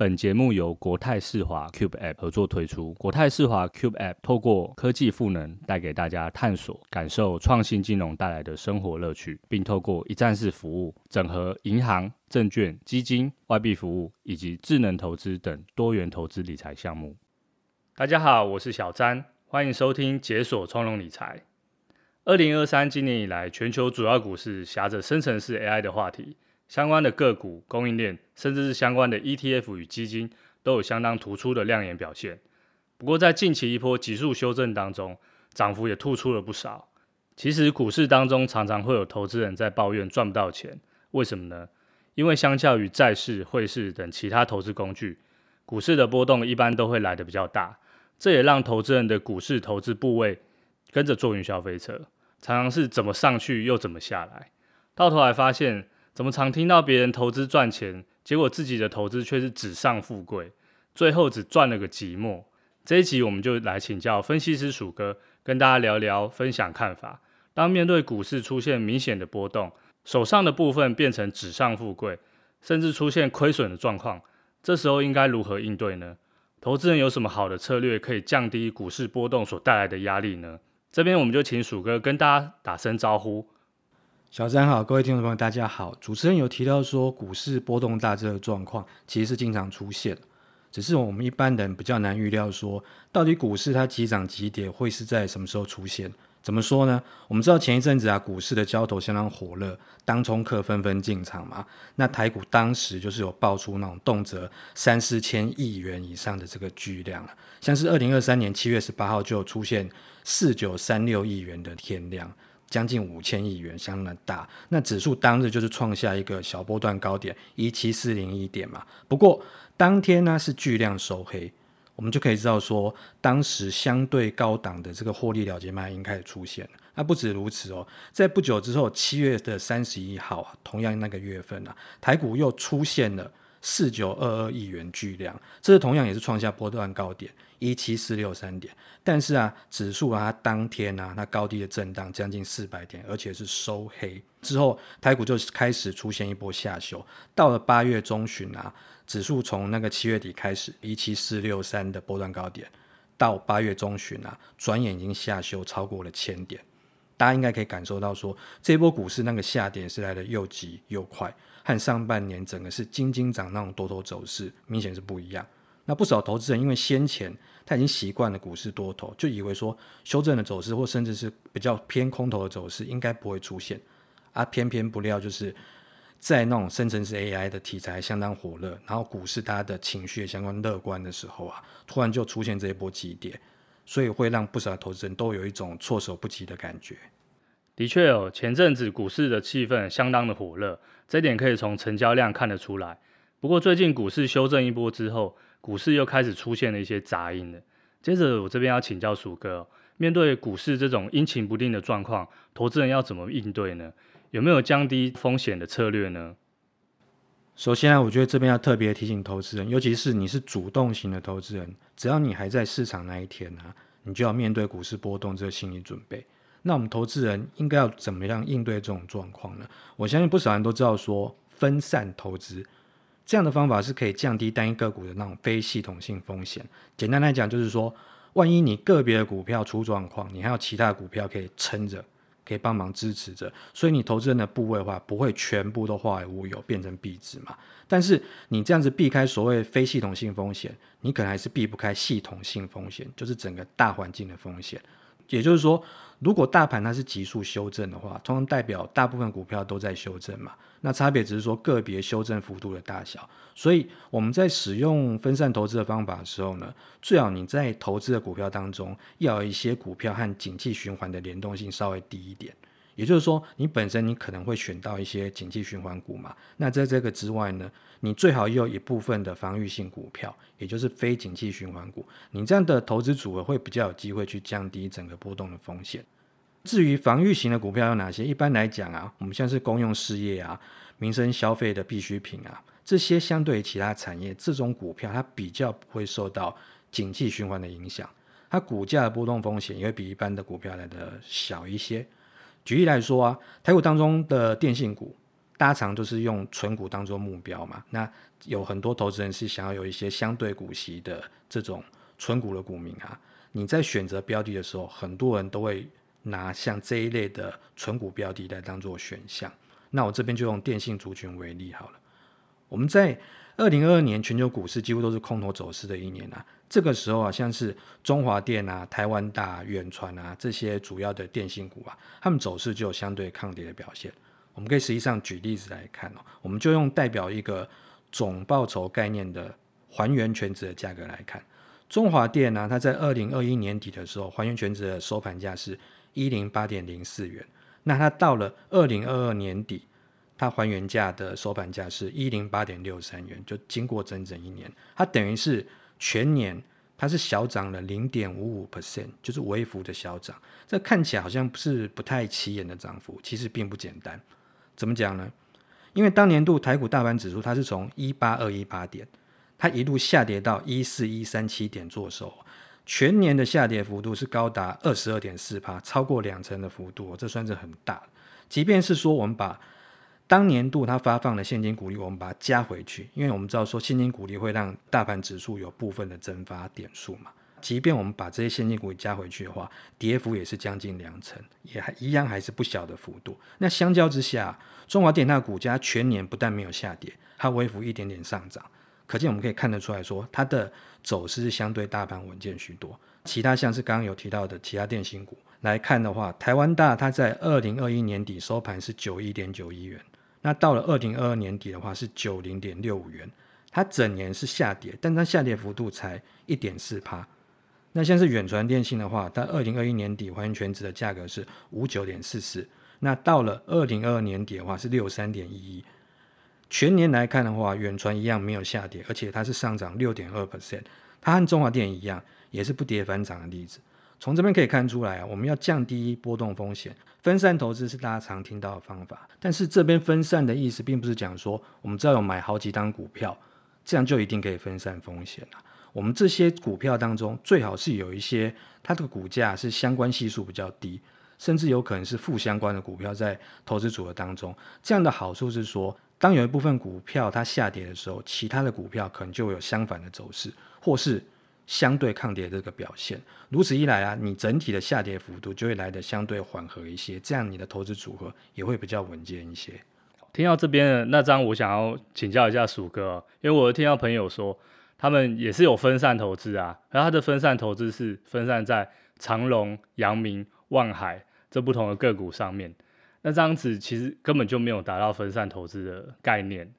本节目由国泰世华 Cube App 合作推出。国泰世华 Cube App 透过科技赋能，带给大家探索、感受创新金融带来的生活乐趣，并透过一站式服务，整合银行、证券、基金、外币服务以及智能投资等多元投资理财项目。大家好，我是小詹，欢迎收听解锁创融理财。二零二三今年以来，全球主要股市挟着生成式 AI 的话题。相关的个股、供应链，甚至是相关的 ETF 与基金，都有相当突出的亮眼表现。不过，在近期一波急速修正当中，涨幅也突出了不少。其实，股市当中常常会有投资人在抱怨赚不到钱，为什么呢？因为相较于债市、汇市等其他投资工具，股市的波动一般都会来得比较大，这也让投资人的股市投资部位跟着坐云霄飞车，常常是怎么上去又怎么下来，到头来发现。怎么常听到别人投资赚钱，结果自己的投资却是纸上富贵，最后只赚了个寂寞。这一集我们就来请教分析师鼠哥，跟大家聊聊，分享看法。当面对股市出现明显的波动，手上的部分变成纸上富贵，甚至出现亏损的状况，这时候应该如何应对呢？投资人有什么好的策略可以降低股市波动所带来的压力呢？这边我们就请鼠哥跟大家打声招呼。小詹好，各位听众朋友，大家好。主持人有提到说，股市波动大这个状况其实是经常出现，只是我们一般人比较难预料说，到底股市它急涨急跌会是在什么时候出现？怎么说呢？我们知道前一阵子啊，股市的交投相当火热，当冲客纷纷进场嘛。那台股当时就是有爆出那种动辄三四千亿元以上的这个巨量了，像是二零二三年七月十八号就出现四九三六亿元的天量。将近五千亿元，相当大。那指数当日就是创下一个小波段高点一七四零一点嘛。不过当天呢是巨量收黑，我们就可以知道说，当时相对高档的这个获利了结卖已经开始出现了。那不止如此哦，在不久之后，七月的三十一号，同样那个月份啊，台股又出现了四九二二亿元巨量，这是同样也是创下波段高点。一七四六三点，但是啊，指数啊，它当天啊，它高低的震荡将近四百点，而且是收黑之后，台股就开始出现一波下修。到了八月中旬啊，指数从那个七月底开始一七四六三的波段高点，到八月中旬啊，转眼已经下修超过了千点。大家应该可以感受到说，这波股市那个下跌是来得又急又快，和上半年整个是金金涨那种多头走势明显是不一样。那不少投资人因为先前他已经习惯了股市多头，就以为说修正的走势或甚至是比较偏空头的走势应该不会出现，啊，偏偏不料就是在那种生成式 AI 的题材相当火热，然后股市大家的情绪也相关乐观的时候啊，突然就出现这一波急跌，所以会让不少投资人都有一种措手不及的感觉。的确哦，前阵子股市的气氛相当的火热，这点可以从成交量看得出来。不过最近股市修正一波之后，股市又开始出现了一些杂音了。接着我这边要请教鼠哥，面对股市这种阴晴不定的状况，投资人要怎么应对呢？有没有降低风险的策略呢？首先啊，我觉得这边要特别提醒投资人，尤其是你是主动型的投资人，只要你还在市场那一天啊，你就要面对股市波动这个心理准备。那我们投资人应该要怎么样应对这种状况呢？我相信不少人都知道说分散投资。这样的方法是可以降低单一个股的那种非系统性风险。简单来讲，就是说，万一你个别的股票出状况，你还有其他股票可以撑着，可以帮忙支持着，所以你投资人的部位的话，不会全部都化为乌有，变成壁纸嘛。但是你这样子避开所谓非系统性风险，你可能还是避不开系统性风险，就是整个大环境的风险。也就是说，如果大盘它是急速修正的话，通常代表大部分股票都在修正嘛。那差别只是说个别修正幅度的大小。所以我们在使用分散投资的方法的时候呢，最好你在投资的股票当中，要有一些股票和景气循环的联动性稍微低一点。也就是说，你本身你可能会选到一些景气循环股嘛。那在这个之外呢，你最好也有一部分的防御性股票，也就是非景气循环股。你这样的投资组合会比较有机会去降低整个波动的风险。至于防御型的股票有哪些？一般来讲啊，我们像是公用事业啊、民生消费的必需品啊，这些相对于其他产业，这种股票它比较不会受到景气循环的影响，它股价的波动风险也会比一般的股票来的小一些。举例来说啊，台股当中的电信股，大家常都是用存股当做目标嘛。那有很多投资人是想要有一些相对股息的这种存股的股民啊。你在选择标的的时候，很多人都会拿像这一类的存股标的来当做选项。那我这边就用电信族群为例好了。我们在二零二二年全球股市几乎都是空头走势的一年啊。这个时候啊，像是中华电啊、台湾大、远传啊这些主要的电信股啊，他们走势就有相对抗跌的表现。我们可以实际上举例子来看哦，我们就用代表一个总报酬概念的还原全值的价格来看，中华电呢、啊，它在二零二一年底的时候，还原全值的收盘价是一零八点零四元。那它到了二零二二年底，它还原价的收盘价是一零八点六三元，就经过整整一年，它等于是。全年它是小涨了零点五五 percent，就是微幅的小涨。这看起来好像不是不太起眼的涨幅，其实并不简单。怎么讲呢？因为当年度台股大盘指数它是从一八二一八点，它一路下跌到一四一三七点做收，全年的下跌幅度是高达二十二点四趴，超过两成的幅度，这算是很大。即便是说我们把当年度它发放的现金股利，我们把它加回去，因为我们知道说现金股利会让大盘指数有部分的蒸发点数嘛。即便我们把这些现金股利加回去的话，跌幅也是将近两成，也还一样还是不小的幅度。那相较之下，中华电大股价全年不但没有下跌，它微幅一点点上涨，可见我们可以看得出来说，它的走势是相对大盘稳健许多。其他像是刚刚有提到的其他电信股来看的话，台湾大它在二零二一年底收盘是九一点九一元。那到了二零二二年底的话是九零点六五元，它整年是下跌，但它下跌幅度才一点四趴。那像是远传电信的话，它二零二一年底还原权值的价格是五九点四四，那到了二零二二年底的话是六三点一一。全年来看的话，远传一样没有下跌，而且它是上涨六点二 percent，它和中华电一样，也是不跌反涨的例子。从这边可以看出来啊，我们要降低波动风险，分散投资是大家常听到的方法。但是这边分散的意思，并不是讲说我们只要有买好几档股票，这样就一定可以分散风险啊。我们这些股票当中，最好是有一些它的股价是相关系数比较低，甚至有可能是负相关的股票在投资组合当中。这样的好处是说，当有一部分股票它下跌的时候，其他的股票可能就有相反的走势，或是。相对抗跌这个表现，如此一来啊，你整体的下跌幅度就会来得相对缓和一些，这样你的投资组合也会比较稳健一些。听到这边的那张，我想要请教一下鼠哥，因为我听到朋友说，他们也是有分散投资啊，而他的分散投资是分散在长隆、阳明、万海这不同的个股上面，那这样子其实根本就没有达到分散投资的概念。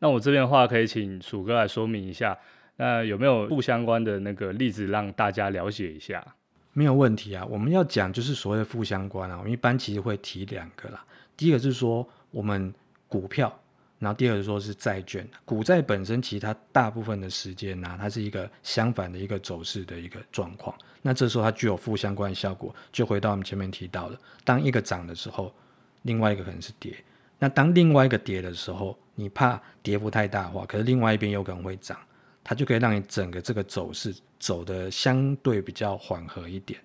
那我这边的话，可以请鼠哥来说明一下。那有没有不相关的那个例子让大家了解一下？没有问题啊。我们要讲就是所谓的负相关啊，我们一般其实会提两个啦。第一个是说我们股票，然后第二个说是债券。股债本身其实它大部分的时间呢、它是一个相反的一个走势的一个状况。那这时候它具有负相关的效果，就回到我们前面提到的，当一个涨的时候，另外一个可能是跌。那当另外一个跌的时候，你怕跌幅太大的话，可是另外一边有可能会涨。它就可以让你整个这个走势走的相对比较缓和一点。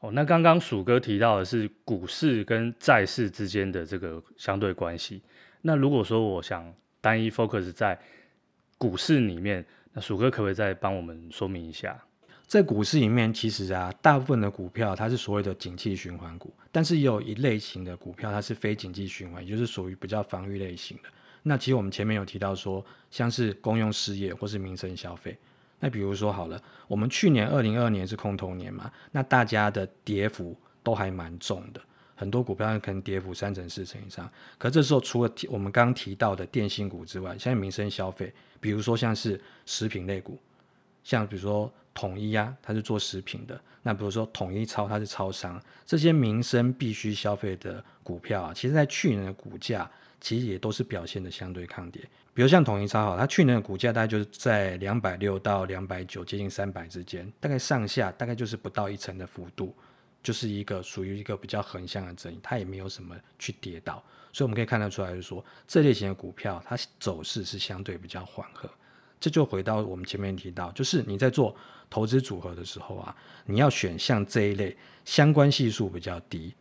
哦，那刚刚鼠哥提到的是股市跟债市之间的这个相对关系。那如果说我想单一 focus 在股市里面，那鼠哥可不可以再帮我们说明一下？在股市里面，其实啊，大部分的股票它是所谓的景气循环股，但是也有一类型的股票它是非景气循环，也就是属于比较防御类型的。那其实我们前面有提到说，像是公用事业或是民生消费，那比如说好了，我们去年二零二二年是空头年嘛，那大家的跌幅都还蛮重的，很多股票可能跌幅三成四成以上。可这时候除了我们刚刚提到的电信股之外，像民生消费，比如说像是食品类股，像比如说统一啊，它是做食品的；那比如说统一超，它是超商，这些民生必须消费的股票啊，其实在去年的股价其实也都是表现的相对抗跌。比如像统一超好，它去年的股价大概就是在两百六到两百九，接近三百之间，大概上下大概就是不到一成的幅度，就是一个属于一个比较横向的整理，它也没有什么去跌倒，所以我们可以看得出来，就是说这类型的股票它走势是相对比较缓和。这就回到我们前面提到，就是你在做投资组合的时候啊，你要选像这一类相关系数比较低，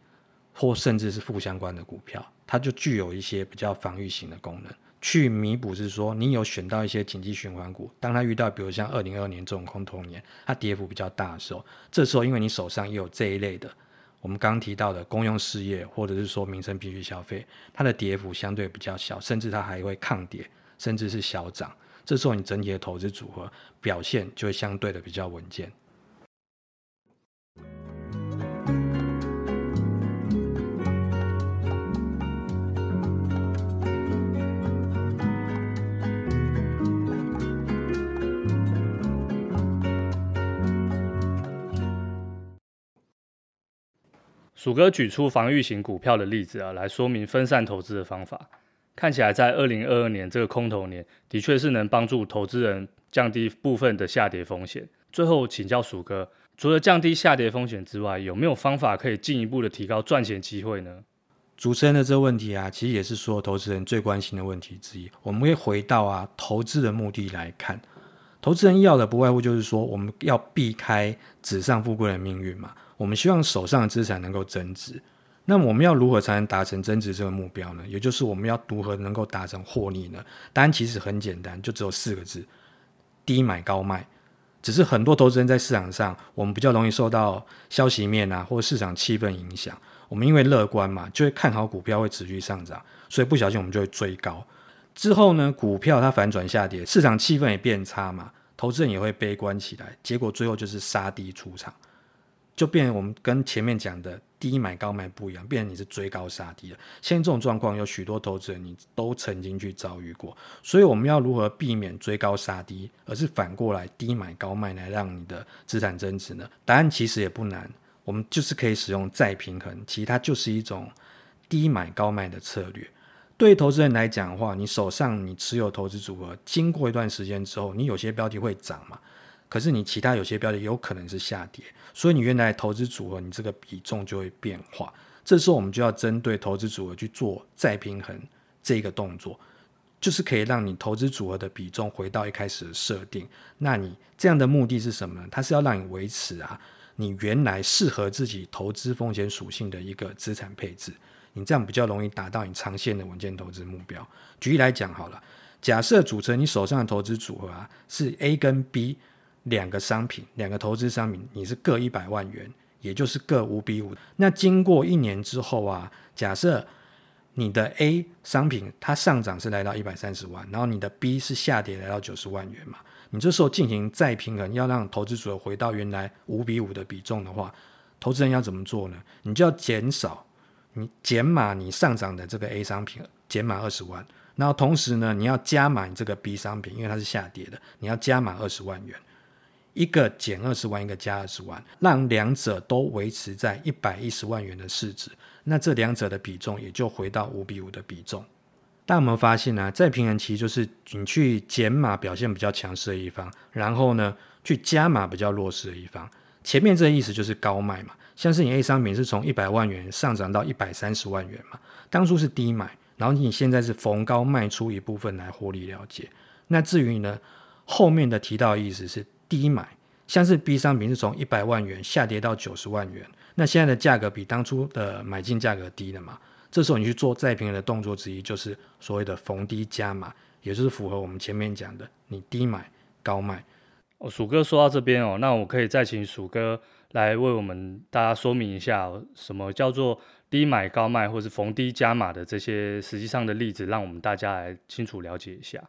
或甚至是负相关的股票，它就具有一些比较防御型的功能。去弥补是说，你有选到一些紧急循环股，当它遇到比如像二零二二年这种空头年，它跌幅比较大的时候，这时候因为你手上也有这一类的，我们刚刚提到的公用事业或者是说民生必需消费，它的跌幅相对比较小，甚至它还会抗跌，甚至是小涨，这时候你整体的投资组合表现就会相对的比较稳健。鼠哥举出防御型股票的例子啊，来说明分散投资的方法。看起来在二零二二年这个空头年，的确是能帮助投资人降低部分的下跌风险。最后请教鼠哥，除了降低下跌风险之外，有没有方法可以进一步的提高赚钱机会呢？主持人的这个问题啊，其实也是所有投资人最关心的问题之一。我们会回到啊投资的目的来看，投资人要的不外乎就是说，我们要避开纸上富贵的命运嘛。我们希望手上的资产能够增值，那么我们要如何才能达成增值这个目标呢？也就是我们要如何能够达成获利呢？答案其实很简单，就只有四个字：低买高卖。只是很多投资人在市场上，我们比较容易受到消息面啊或市场气氛影响，我们因为乐观嘛，就会看好股票会持续上涨，所以不小心我们就会追高。之后呢，股票它反转下跌，市场气氛也变差嘛，投资人也会悲观起来，结果最后就是杀低出场。就变我们跟前面讲的低买高卖不一样，变你是追高杀低了。现在这种状况有许多投资人你都曾经去遭遇过，所以我们要如何避免追高杀低，而是反过来低买高卖来让你的资产增值呢？答案其实也不难，我们就是可以使用再平衡，其实它就是一种低买高卖的策略。对投资人来讲的话，你手上你持有投资组合，经过一段时间之后，你有些标的会涨嘛？可是你其他有些标的有可能是下跌，所以你原来投资组合你这个比重就会变化。这时候我们就要针对投资组合去做再平衡这个动作，就是可以让你投资组合的比重回到一开始的设定。那你这样的目的是什么呢？它是要让你维持啊，你原来适合自己投资风险属性的一个资产配置。你这样比较容易达到你长线的稳健投资目标。举例来讲好了，假设组成你手上的投资组合啊是 A 跟 B。两个商品，两个投资商品，你是各一百万元，也就是各五比五。那经过一年之后啊，假设你的 A 商品它上涨是来到一百三十万，然后你的 B 是下跌来到九十万元嘛，你这时候进行再平衡，要让投资组合回到原来五比五的比重的话，投资人要怎么做呢？你就要减少，你减码你上涨的这个 A 商品，减码二十万，然后同时呢，你要加码你这个 B 商品，因为它是下跌的，你要加码二十万元。一个减二十万，一个加二十万，让两者都维持在一百一十万元的市值，那这两者的比重也就回到五比五的比重。但我们发现呢、啊，在平衡期就是你去减码表现比较强势的一方，然后呢去加码比较弱势的一方。前面这个意思就是高卖嘛，像是你 A 商品是从一百万元上涨到一百三十万元嘛，当初是低买，然后你现在是逢高卖出一部分来获利了结。那至于呢，后面的提到的意思是。低买，像是 B 商品是从一百万元下跌到九十万元，那现在的价格比当初的买进价格低了嘛？这时候你去做再平衡的动作之一，就是所谓的逢低加码，也就是符合我们前面讲的，你低买高卖。哦，鼠哥说到这边哦，那我可以再请鼠哥来为我们大家说明一下，什么叫做低买高卖，或是逢低加码的这些实际上的例子，让我们大家来清楚了解一下。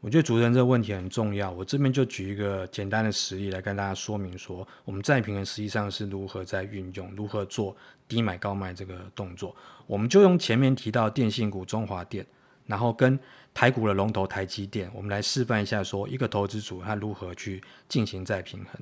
我觉得主持人这个问题很重要，我这边就举一个简单的实例来跟大家说明说，我们债平衡实际上是如何在运用，如何做低买高卖这个动作。我们就用前面提到电信股中华电，然后跟台股的龙头台积电，我们来示范一下说一个投资组它如何去进行债平衡。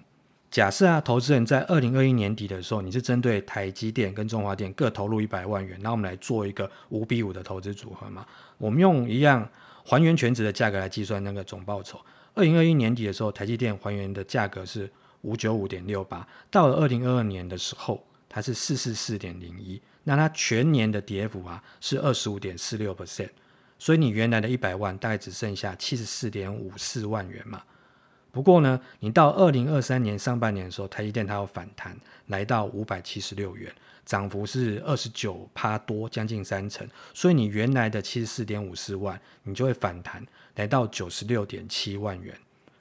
假设啊，投资人在二零二一年底的时候，你是针对台积电跟中华电各投入一百万元，那我们来做一个五比五的投资组合嘛？我们用一样还原全值的价格来计算那个总报酬。二零二一年底的时候，台积电还原的价格是五九五点六八，到了二零二二年的时候，它是四四四点零一，那它全年的跌幅啊是二十五点四六 percent，所以你原来的一百万大概只剩下七十四点五四万元嘛。不过呢，你到二零二三年上半年的时候，台积电它有反弹，来到五百七十六元，涨幅是二十九趴多，将近三成。所以你原来的七十四点五四万，你就会反弹来到九十六点七万元。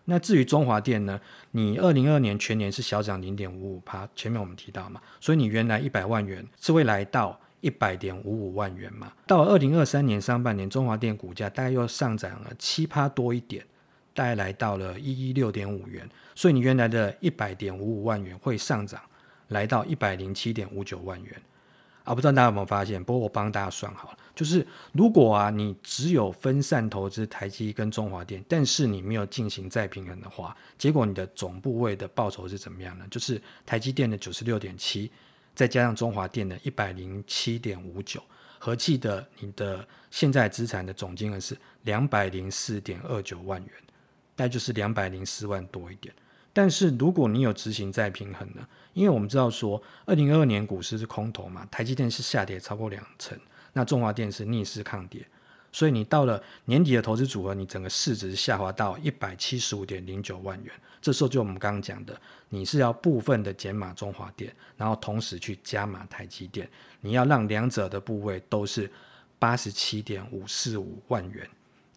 那至于中华电呢，你二零二二年全年是小涨零点五五趴，前面我们提到嘛，所以你原来一百万元是会来到一百点五五万元嘛。到二零二三年上半年，中华电股价大概又上涨了七趴多一点。大概来到了一一六点五元，所以你原来的一百点五五万元会上涨，来到一百零七点五九万元。啊，不知道大家有没有发现？不过我帮大家算好了，就是如果啊你只有分散投资台积跟中华电，但是你没有进行再平衡的话，结果你的总部位的报酬是怎么样呢？就是台积电的九十六点七，再加上中华电的一百零七点五九，合计的你的现在资产的总金额是两百零四点二九万元。大概就是两百零四万多一点，但是如果你有执行再平衡呢？因为我们知道说，二零二二年股市是空头嘛，台积电是下跌超过两成，那中华电是逆势抗跌，所以你到了年底的投资组合，你整个市值下滑到一百七十五点零九万元，这时候就我们刚刚讲的，你是要部分的减码中华电，然后同时去加码台积电，你要让两者的部位都是八十七点五四五万元。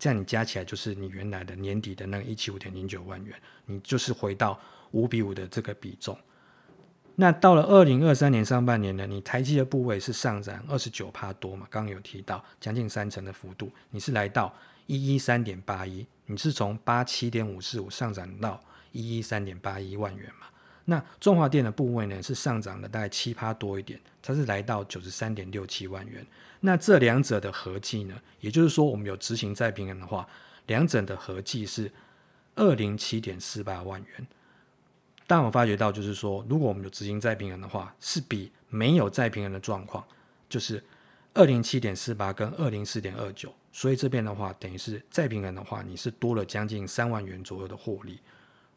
这样你加起来就是你原来的年底的那个一七五点零九万元，你就是回到五比五的这个比重。那到了二零二三年上半年呢，你台积的部位是上涨二十九趴多嘛？刚刚有提到将近三成的幅度，你是来到一一三点八一，你是从八七点五四五上涨到一一三点八一万元嘛？那中华电的部位呢是上涨了大概七趴多一点，它是来到九十三点六七万元。那这两者的合计呢？也就是说，我们有执行再平衡的话，两者的合计是二零七点四八万元。但我发觉到，就是说，如果我们有执行再平衡的话，是比没有再平衡的状况，就是二零七点四八跟二零四点二九。所以这边的话，等于是再平衡的话，你是多了将近三万元左右的获利。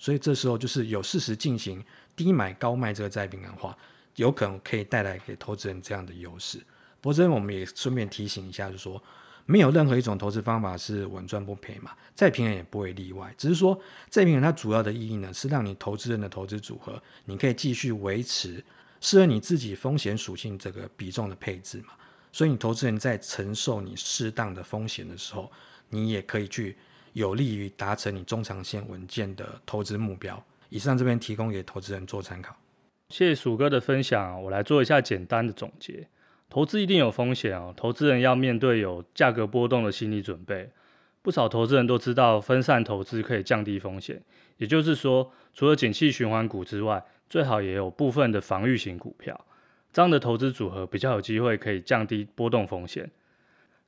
所以这时候就是有适时进行低买高卖这个再平衡的话，有可能可以带来给投资人这样的优势。不过这边我们也顺便提醒一下，就是说，没有任何一种投资方法是稳赚不赔嘛，再平衡也不会例外。只是说再平衡它主要的意义呢，是让你投资人的投资组合，你可以继续维持适合你自己风险属性这个比重的配置嘛。所以你投资人在承受你适当的风险的时候，你也可以去有利于达成你中长线稳健的投资目标。以上这边提供给投资人做参考。谢谢鼠哥的分享，我来做一下简单的总结。投资一定有风险哦，投资人要面对有价格波动的心理准备。不少投资人都知道分散投资可以降低风险，也就是说，除了景气循环股之外，最好也有部分的防御型股票。这样的投资组合比较有机会可以降低波动风险。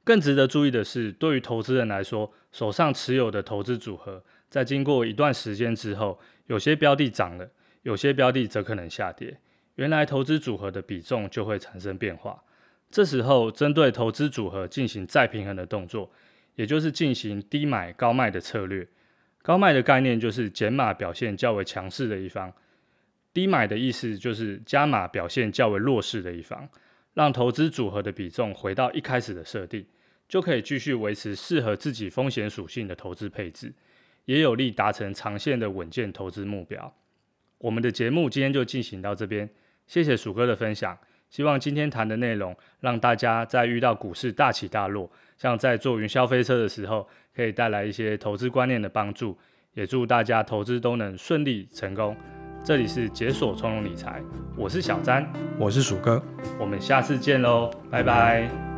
更值得注意的是，对于投资人来说，手上持有的投资组合，在经过一段时间之后，有些标的涨了，有些标的则可能下跌，原来投资组合的比重就会产生变化。这时候，针对投资组合进行再平衡的动作，也就是进行低买高卖的策略。高卖的概念就是减码表现较为强势的一方，低买的意思就是加码表现较为弱势的一方，让投资组合的比重回到一开始的设定，就可以继续维持适合自己风险属性的投资配置，也有利达成长线的稳健投资目标。我们的节目今天就进行到这边，谢谢鼠哥的分享。希望今天谈的内容，让大家在遇到股市大起大落，像在坐云霄飞车的时候，可以带来一些投资观念的帮助。也祝大家投资都能顺利成功。这里是解锁从容理财，我是小詹，我是鼠哥，我们下次见喽，拜拜。